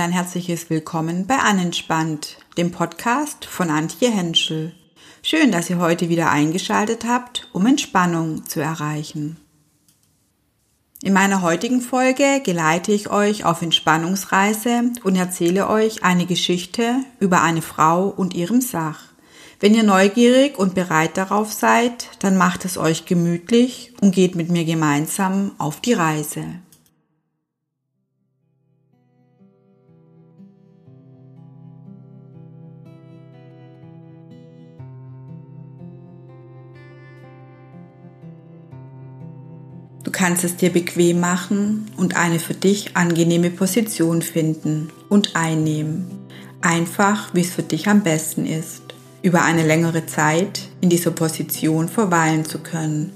und ein herzliches Willkommen bei Anentspannt, dem Podcast von Antje Henschel. Schön, dass ihr heute wieder eingeschaltet habt, um Entspannung zu erreichen. In meiner heutigen Folge geleite ich euch auf Entspannungsreise und erzähle euch eine Geschichte über eine Frau und ihrem Sach. Wenn ihr neugierig und bereit darauf seid, dann macht es euch gemütlich und geht mit mir gemeinsam auf die Reise. Du kannst es dir bequem machen und eine für dich angenehme Position finden und einnehmen. Einfach, wie es für dich am besten ist über eine längere Zeit in dieser Position verweilen zu können.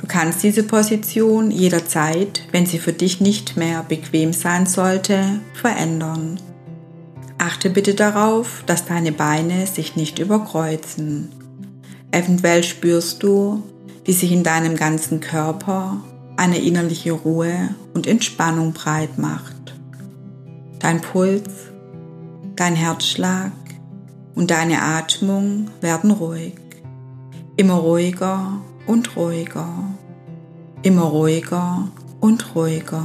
Du kannst diese Position jederzeit, wenn sie für dich nicht mehr bequem sein sollte, verändern. Achte bitte darauf, dass deine Beine sich nicht überkreuzen. Eventuell spürst du, wie sich in deinem ganzen Körper eine innerliche Ruhe und Entspannung breit macht. Dein Puls, dein Herzschlag, und deine Atmung werden ruhig, immer ruhiger und ruhiger, immer ruhiger und ruhiger.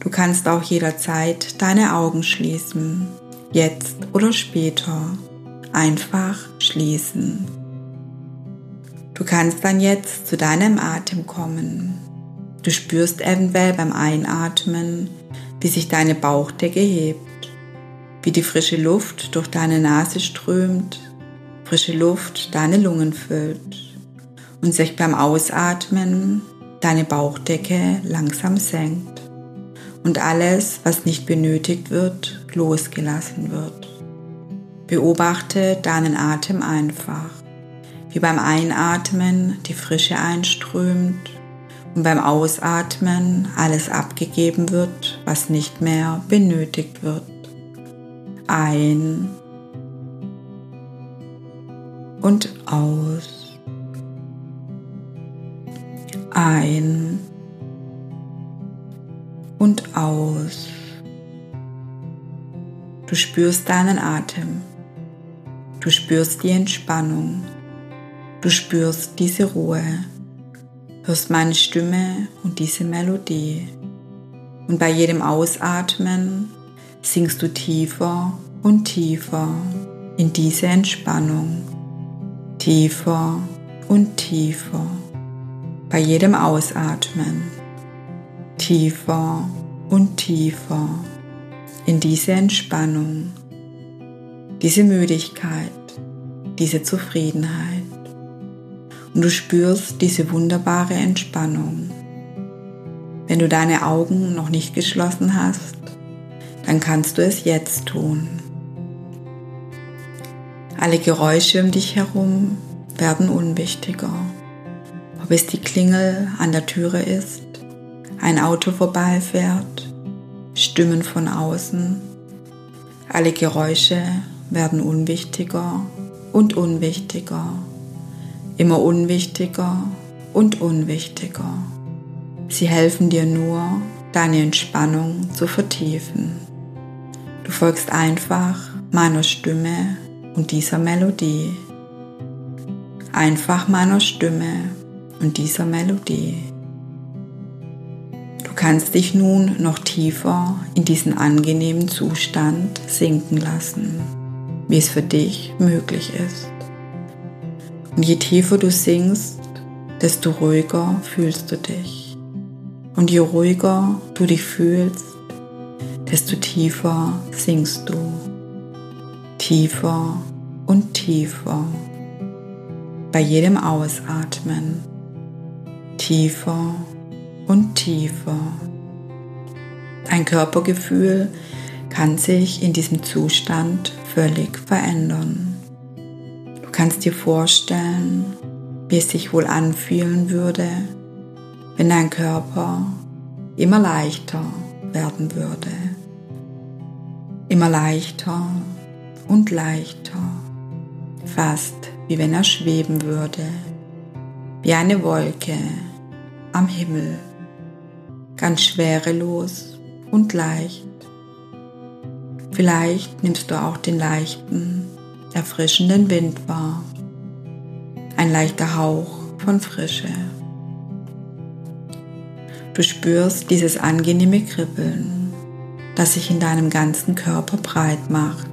Du kannst auch jederzeit deine Augen schließen, jetzt oder später, einfach schließen. Du kannst dann jetzt zu deinem Atem kommen. Du spürst eventuell beim Einatmen, wie sich deine Bauchdecke hebt wie die frische Luft durch deine Nase strömt, frische Luft deine Lungen füllt und sich beim Ausatmen deine Bauchdecke langsam senkt und alles, was nicht benötigt wird, losgelassen wird. Beobachte deinen Atem einfach, wie beim Einatmen die Frische einströmt und beim Ausatmen alles abgegeben wird, was nicht mehr benötigt wird ein und aus. Ein und aus. Du spürst deinen Atem. Du spürst die Entspannung. Du spürst diese Ruhe. Hörst meine Stimme und diese Melodie. Und bei jedem Ausatmen sinkst du tiefer und tiefer in diese Entspannung. Tiefer und tiefer bei jedem Ausatmen. Tiefer und tiefer in diese Entspannung, diese Müdigkeit, diese Zufriedenheit. Und du spürst diese wunderbare Entspannung. Wenn du deine Augen noch nicht geschlossen hast, dann kannst du es jetzt tun. Alle Geräusche um dich herum werden unwichtiger. Ob es die Klingel an der Türe ist, ein Auto vorbeifährt, Stimmen von außen. Alle Geräusche werden unwichtiger und unwichtiger, immer unwichtiger und unwichtiger. Sie helfen dir nur, deine Entspannung zu vertiefen. Du folgst einfach meiner Stimme und dieser Melodie. Einfach meiner Stimme und dieser Melodie. Du kannst dich nun noch tiefer in diesen angenehmen Zustand sinken lassen, wie es für dich möglich ist. Und je tiefer du sinkst, desto ruhiger fühlst du dich. Und je ruhiger du dich fühlst, desto tiefer sinkst du. Tiefer und tiefer. Bei jedem Ausatmen. Tiefer und tiefer. Dein Körpergefühl kann sich in diesem Zustand völlig verändern. Kannst dir vorstellen, wie es sich wohl anfühlen würde, wenn dein Körper immer leichter werden würde. Immer leichter und leichter, fast wie wenn er schweben würde, wie eine Wolke am Himmel, ganz schwerelos und leicht, Vielleicht nimmst du auch den leichten, erfrischenden Wind wahr. Ein leichter Hauch von Frische. Du spürst dieses angenehme Kribbeln, das sich in deinem ganzen Körper breit macht.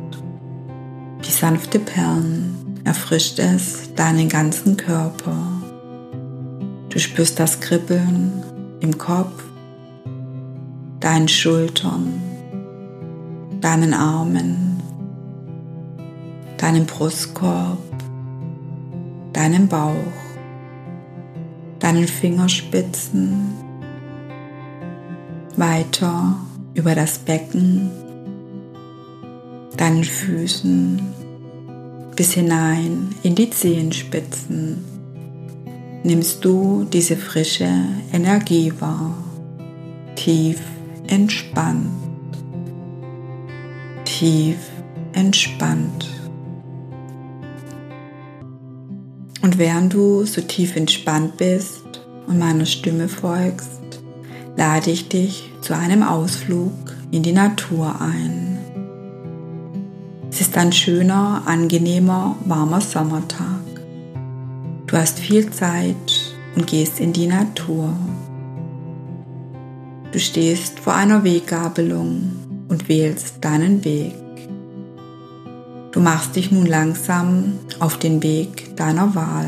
Die sanfte Perlen erfrischt es deinen ganzen Körper. Du spürst das Kribbeln im Kopf, deinen Schultern, deinen Armen, deinem Brustkorb, deinem Bauch, deinen Fingerspitzen, weiter über das Becken, deinen Füßen bis hinein in die Zehenspitzen. Nimmst du diese frische Energie wahr, tief entspannt, tief entspannt. Und während du so tief entspannt bist und meiner Stimme folgst, lade ich dich zu einem Ausflug in die Natur ein. Es ist ein schöner, angenehmer, warmer Sommertag. Du hast viel Zeit und gehst in die Natur. Du stehst vor einer Weggabelung und wählst deinen Weg. Du machst dich nun langsam auf den Weg deiner Wahl.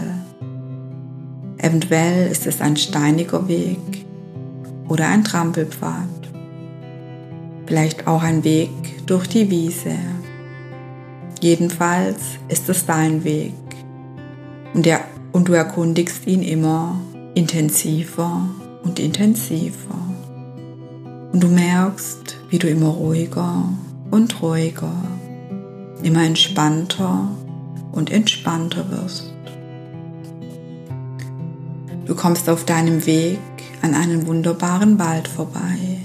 Eventuell ist es ein steiniger Weg oder ein Trampelpfad. Vielleicht auch ein Weg durch die Wiese. Jedenfalls ist es dein Weg und, der, und du erkundigst ihn immer intensiver und intensiver. Und du merkst, wie du immer ruhiger und ruhiger, immer entspannter und entspannter wirst. Du kommst auf deinem Weg an einen wunderbaren Wald vorbei.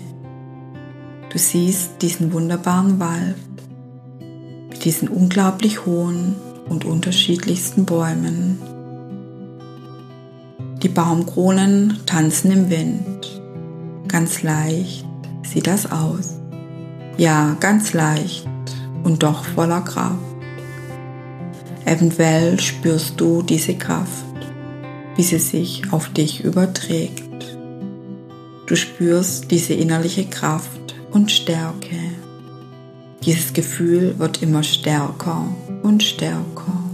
Du siehst diesen wunderbaren Wald mit diesen unglaublich hohen und unterschiedlichsten Bäumen. Die Baumkronen tanzen im Wind. Ganz leicht sieht das aus. Ja, ganz leicht und doch voller Kraft. Eventuell spürst du diese Kraft, wie sie sich auf dich überträgt. Du spürst diese innerliche Kraft und Stärke. Dieses Gefühl wird immer stärker und stärker.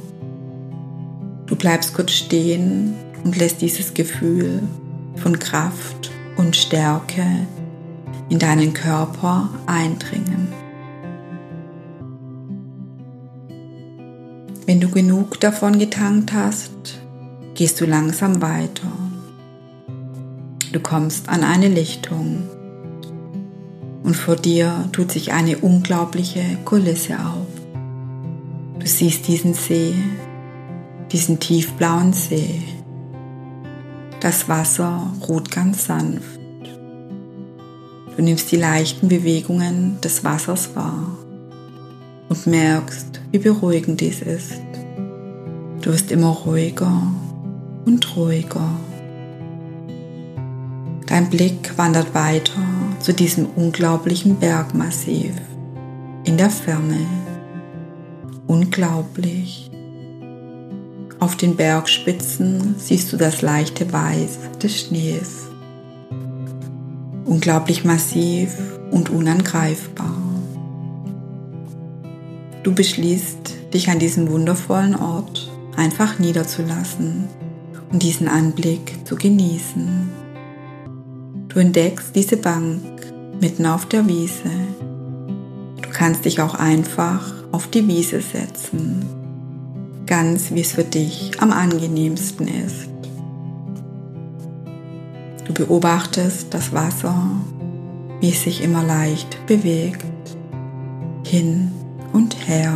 Du bleibst kurz stehen und lässt dieses Gefühl von Kraft und Stärke in deinen Körper eindringen. Genug davon getankt hast, gehst du langsam weiter Du kommst an eine Lichtung und vor dir tut sich eine unglaubliche Kulisse auf. Du siehst diesen See, diesen tiefblauen See. Das Wasser ruht ganz sanft. Du nimmst die leichten Bewegungen des Wassers wahr und merkst, wie beruhigend dies ist. Du wirst immer ruhiger und ruhiger. Dein Blick wandert weiter zu diesem unglaublichen Bergmassiv in der Ferne. Unglaublich. Auf den Bergspitzen siehst du das leichte Weiß des Schnees. Unglaublich massiv und unangreifbar. Du beschließt, dich an diesem wundervollen Ort einfach niederzulassen und diesen Anblick zu genießen. Du entdeckst diese Bank mitten auf der Wiese. Du kannst dich auch einfach auf die Wiese setzen, ganz wie es für dich am angenehmsten ist. Du beobachtest das Wasser, wie es sich immer leicht bewegt, hin und her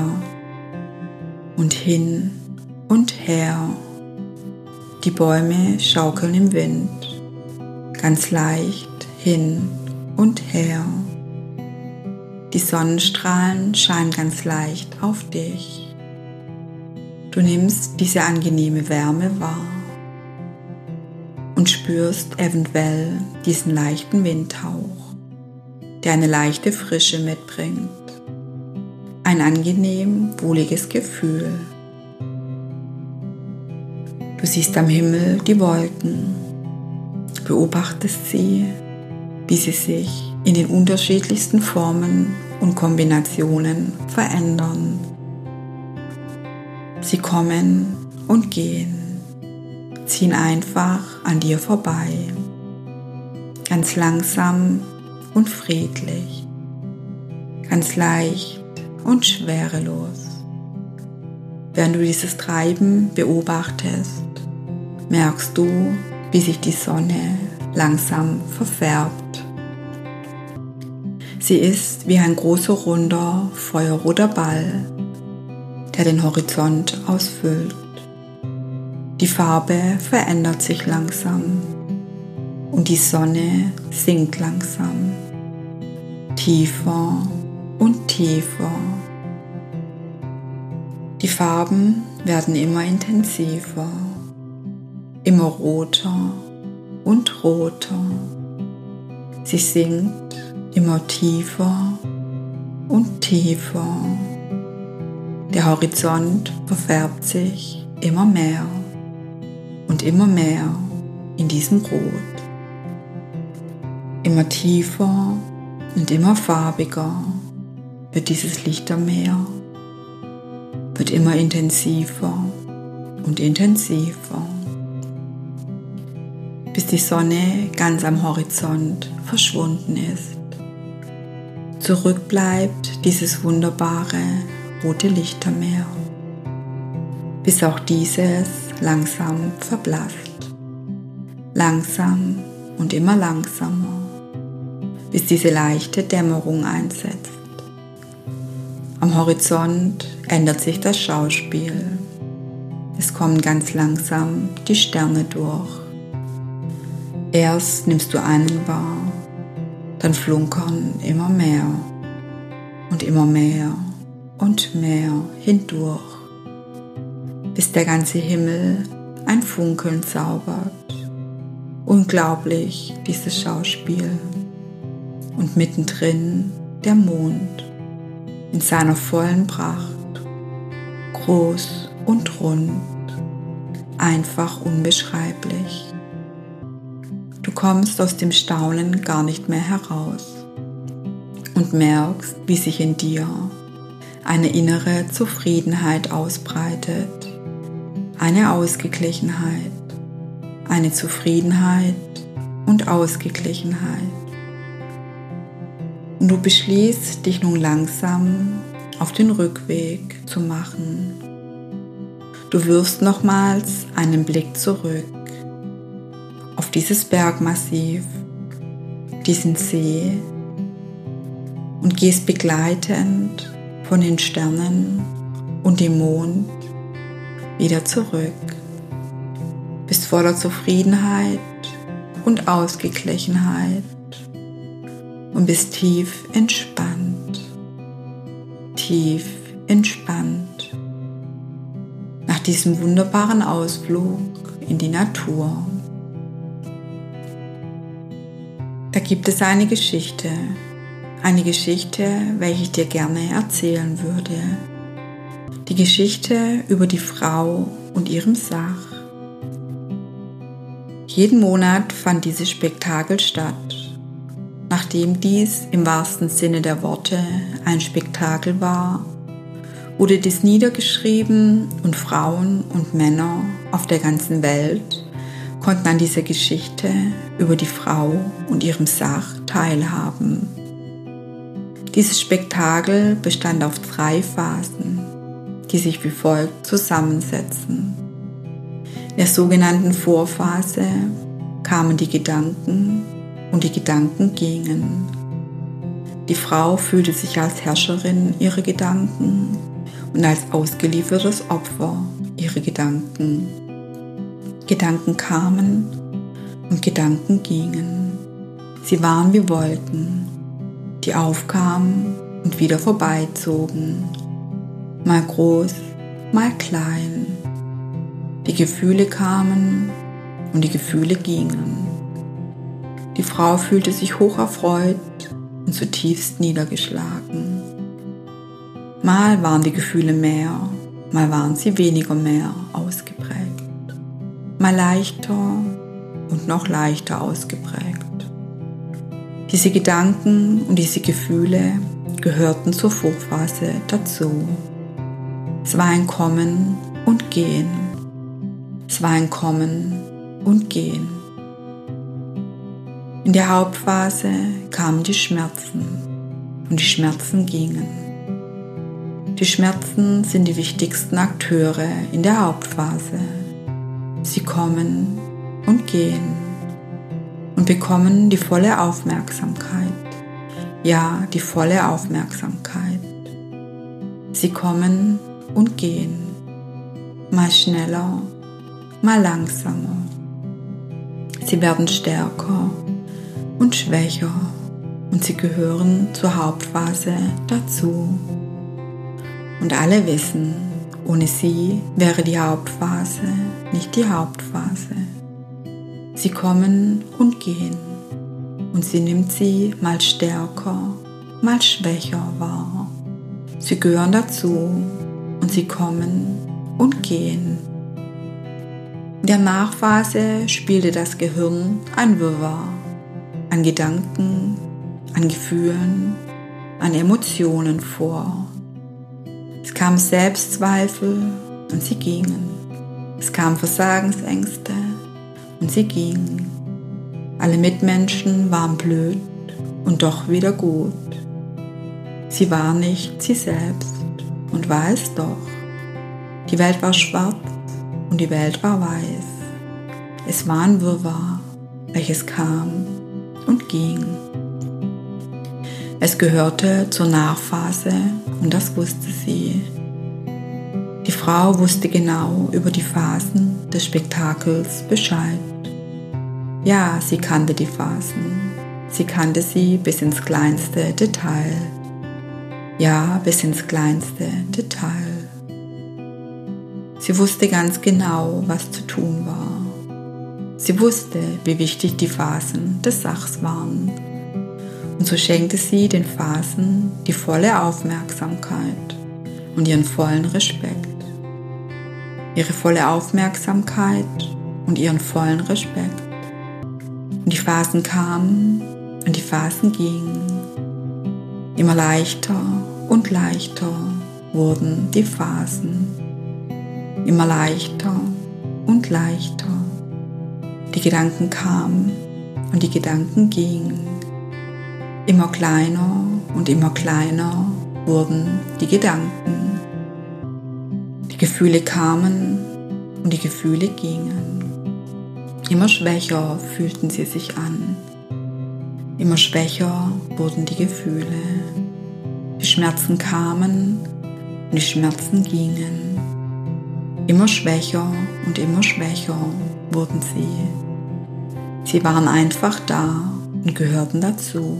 und hin und her. Die Bäume schaukeln im Wind ganz leicht hin und her. Die Sonnenstrahlen scheinen ganz leicht auf dich. Du nimmst diese angenehme Wärme wahr und spürst eventuell diesen leichten Windhauch, der eine leichte Frische mitbringt. ein angenehm wohliges Gefühl. Du siehst am Himmel die Wolken, beobachtest sie, wie sie sich in den unterschiedlichsten Formen und Kombinationen verändern. Sie kommen und gehen, ziehen einfach an dir vorbei, ganz langsam und friedlich, ganz leicht und schwerelos. Während du dieses Treiben beobachtest, merkst du, wie sich die Sonne langsam verfärbt. Sie ist wie ein großer runder, feuerroter Ball, der den Horizont ausfüllt. Die Farbe verändert sich langsam und die Sonne sinkt langsam, tiefer und tiefer. Die Farben werden immer intensiver, immer roter und roter. Sie sinkt immer tiefer und tiefer. Der Horizont verfärbt sich immer mehr und immer mehr in diesem Rot. Immer tiefer und immer farbiger wird dieses Lichtermeer, wird immer intensiver und intensiver, bis die Sonne ganz am Horizont verschwunden ist. Zurück bleibt dieses wunderbare rote Lichtermeer, bis auch dieses langsam verblasst. Langsam und immer langsamer, bis diese leichte Dämmerung einsetzt. Am Horizont ändert sich das Schauspiel. Es kommen ganz langsam die Sterne durch. Erst nimmst du einen wahr, dann flunkern immer mehr und immer mehr und mehr hindurch, bis der ganze Himmel ein Funkeln zaubert. Unglaublich dieses Schauspiel. Und mittendrin der Mond in seiner vollen Pracht, groß und rund, einfach unbeschreiblich. Du kommst aus dem Staunen gar nicht mehr heraus und merkst, wie sich in dir eine innere Zufriedenheit ausbreitet, eine Ausgeglichenheit, eine Zufriedenheit und Ausgeglichenheit. Und du beschließt, dich nun langsam auf den Rückweg zu machen. Du wirfst nochmals einen Blick zurück auf dieses Bergmassiv, diesen See und gehst begleitend von den Sternen und dem Mond wieder zurück. Bist voller Zufriedenheit und Ausgeglichenheit und bist tief entspannt. Tief entspannt. Nach diesem wunderbaren Ausflug in die Natur. Gibt es eine Geschichte, eine Geschichte, welche ich dir gerne erzählen würde. Die Geschichte über die Frau und ihrem Sach. Jeden Monat fand dieses Spektakel statt. Nachdem dies im wahrsten Sinne der Worte ein Spektakel war, wurde dies niedergeschrieben und Frauen und Männer auf der ganzen Welt konnten an dieser Geschichte über die Frau und ihrem Sach teilhaben. Dieses Spektakel bestand auf drei Phasen, die sich wie folgt zusammensetzen. In der sogenannten Vorphase kamen die Gedanken und die Gedanken gingen. Die Frau fühlte sich als Herrscherin ihrer Gedanken und als ausgeliefertes Opfer ihrer Gedanken. Gedanken kamen und Gedanken gingen. Sie waren wie Wolken, die aufkamen und wieder vorbeizogen, mal groß, mal klein. Die Gefühle kamen und die Gefühle gingen. Die Frau fühlte sich hoch erfreut und zutiefst niedergeschlagen. Mal waren die Gefühle mehr, mal waren sie weniger mehr ausgeprägt. Mal leichter und noch leichter ausgeprägt. Diese Gedanken und diese Gefühle gehörten zur Fruchtphase dazu. Es war ein Kommen und Gehen. Es war ein Kommen und Gehen. In der Hauptphase kamen die Schmerzen und die Schmerzen gingen. Die Schmerzen sind die wichtigsten Akteure in der Hauptphase. Sie kommen und gehen und bekommen die volle Aufmerksamkeit. Ja, die volle Aufmerksamkeit. Sie kommen und gehen, mal schneller, mal langsamer. Sie werden stärker und schwächer und sie gehören zur Hauptphase dazu. Und alle wissen, ohne sie wäre die Hauptphase nicht die Hauptphase. Sie kommen und gehen und sie nimmt sie mal stärker, mal schwächer wahr. Sie gehören dazu und sie kommen und gehen. In der Nachphase spielte das Gehirn ein Wirrwarr an Gedanken, an Gefühlen, an Emotionen vor. Es kamen Selbstzweifel und sie gingen. Es kamen Versagensängste und sie gingen. Alle Mitmenschen waren blöd und doch wieder gut. Sie war nicht sie selbst und war es doch. Die Welt war schwarz und die Welt war weiß. Es war ein Wirrwarr, welches kam und ging. Es gehörte zur Nachphase und das wusste sie. Frau wusste genau über die Phasen des Spektakels Bescheid. Ja, sie kannte die Phasen. Sie kannte sie bis ins kleinste Detail. Ja, bis ins kleinste Detail. Sie wusste ganz genau, was zu tun war. Sie wusste, wie wichtig die Phasen des Sachs waren. Und so schenkte sie den Phasen die volle Aufmerksamkeit und ihren vollen Respekt. Ihre volle Aufmerksamkeit und ihren vollen Respekt. Und die Phasen kamen und die Phasen gingen. Immer leichter und leichter wurden die Phasen. Immer leichter und leichter. Die Gedanken kamen und die Gedanken gingen. Immer kleiner und immer kleiner wurden die Gedanken. Gefühle kamen und die Gefühle gingen. Immer schwächer fühlten sie sich an. Immer schwächer wurden die Gefühle. Die Schmerzen kamen und die Schmerzen gingen. Immer schwächer und immer schwächer wurden sie. Sie waren einfach da und gehörten dazu.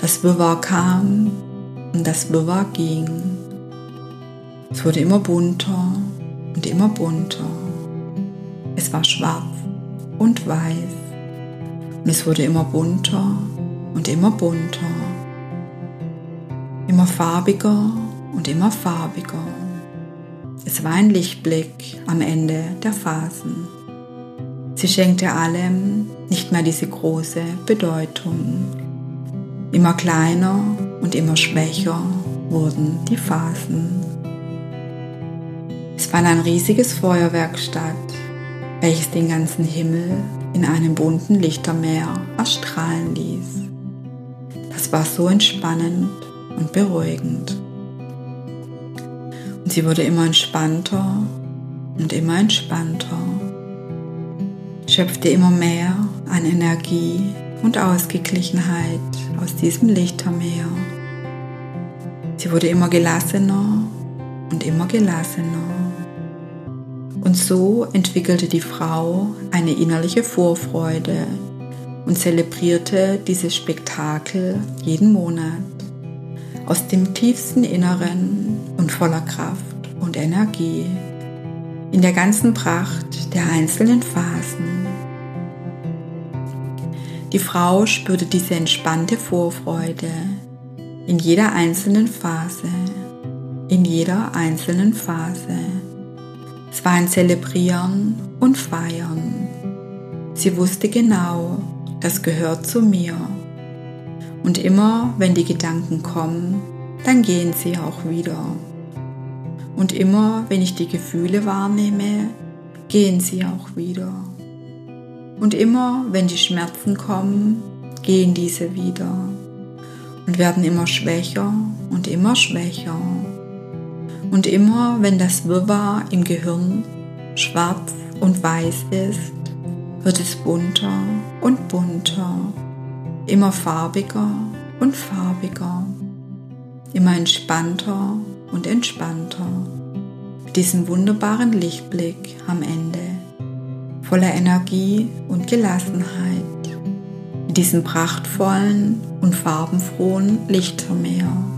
Das Wirrwarr kam und das Wirrwarr ging. Es wurde immer bunter und immer bunter. Es war schwarz und weiß und es wurde immer bunter und immer bunter, immer farbiger und immer farbiger. Es war ein Lichtblick am Ende der Phasen. Sie schenkte allem nicht mehr diese große Bedeutung. Immer kleiner und immer schwächer wurden die Phasen. Fand ein riesiges Feuerwerk statt, welches den ganzen Himmel in einem bunten Lichtermeer erstrahlen ließ. Das war so entspannend und beruhigend. Und sie wurde immer entspannter und immer entspannter, schöpfte immer mehr an Energie und Ausgeglichenheit aus diesem Lichtermeer. Sie wurde immer gelassener und immer gelassener. Und so entwickelte die Frau eine innerliche Vorfreude und zelebrierte dieses Spektakel jeden Monat aus dem tiefsten Inneren und voller Kraft und Energie in der ganzen Pracht der einzelnen Phasen. Die Frau spürte diese entspannte Vorfreude in jeder einzelnen Phase in jeder einzelnen Phase. Es war ein Zelebrieren und Feiern. Sie wusste genau, das gehört zu mir. Und immer, wenn die Gedanken kommen, dann gehen sie auch wieder. Und immer, wenn ich die Gefühle wahrnehme, gehen sie auch wieder. Und immer, wenn die Schmerzen kommen, gehen diese wieder und werden immer schwächer und immer schwächer. Und immer, wenn das Wirrwarr im Gehirn schwarz und weiß ist, wird es bunter und bunter, immer farbiger und farbiger, immer entspannter und entspannter, mit diesem wunderbaren Lichtblick am Ende, voller Energie und Gelassenheit, mit diesem prachtvollen und farbenfrohen Lichtermeer.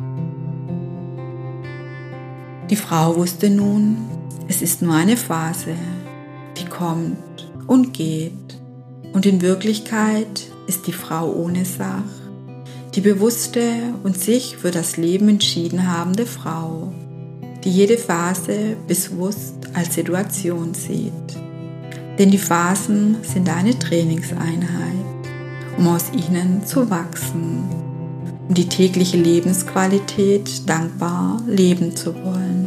Die Frau wusste nun, es ist nur eine Phase, die kommt und geht. Und in Wirklichkeit ist die Frau ohne Sach, die bewusste und sich für das Leben entschieden habende Frau, die jede Phase bewusst als Situation sieht. Denn die Phasen sind eine Trainingseinheit, um aus ihnen zu wachsen, um die tägliche Lebensqualität dankbar leben zu wollen.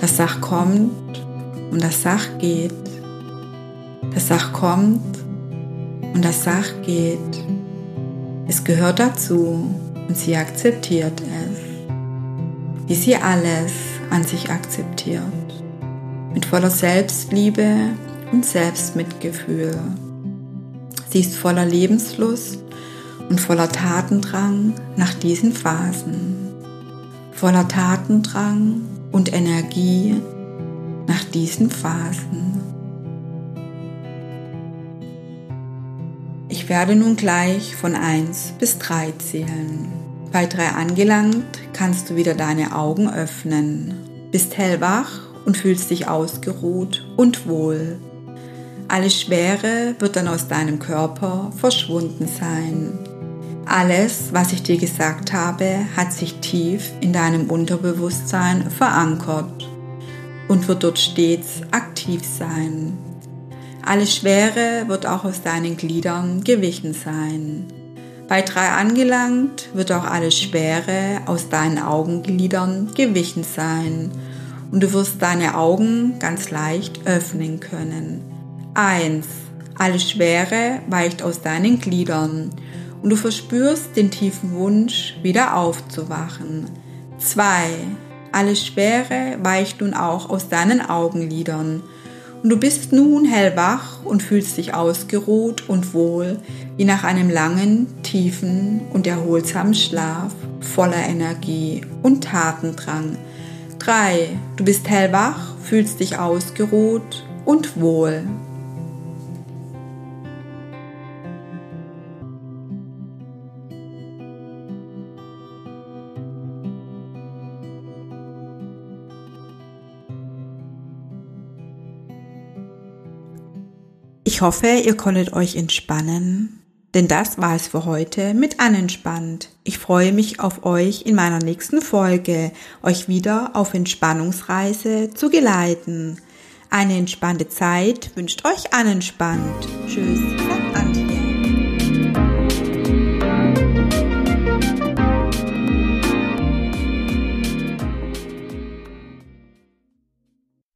Das Sach kommt und das Sach geht. Das Sach kommt und das Sach geht. Es gehört dazu und sie akzeptiert es, wie sie alles an sich akzeptiert, mit voller Selbstliebe und Selbstmitgefühl. Sie ist voller Lebenslust und voller Tatendrang nach diesen Phasen, voller Tatendrang und Energie nach diesen Phasen. Ich werde nun gleich von 1 bis 3 zählen. Bei 3 angelangt kannst du wieder deine Augen öffnen, bist hellwach und fühlst dich ausgeruht und wohl. Alle Schwere wird dann aus deinem Körper verschwunden sein. Alles, was ich dir gesagt habe, hat sich tief in deinem Unterbewusstsein verankert und wird dort stets aktiv sein. Alle Schwere wird auch aus deinen Gliedern gewichen sein. Bei drei angelangt wird auch alle Schwere aus deinen Augengliedern gewichen sein und du wirst deine Augen ganz leicht öffnen können. 1. Alle Schwere weicht aus deinen Gliedern und du verspürst den tiefen Wunsch, wieder aufzuwachen. 2. Alle Schwere weicht nun auch aus deinen Augenlidern und du bist nun hellwach und fühlst dich ausgeruht und wohl, wie nach einem langen, tiefen und erholsamen Schlaf voller Energie und Tatendrang. 3. Du bist hellwach, fühlst dich ausgeruht und wohl. Ich hoffe, ihr konntet euch entspannen, denn das war es für heute mit Anentspannt. Ich freue mich auf euch in meiner nächsten Folge, euch wieder auf Entspannungsreise zu geleiten. Eine entspannte Zeit wünscht euch Anentspannt. Tschüss.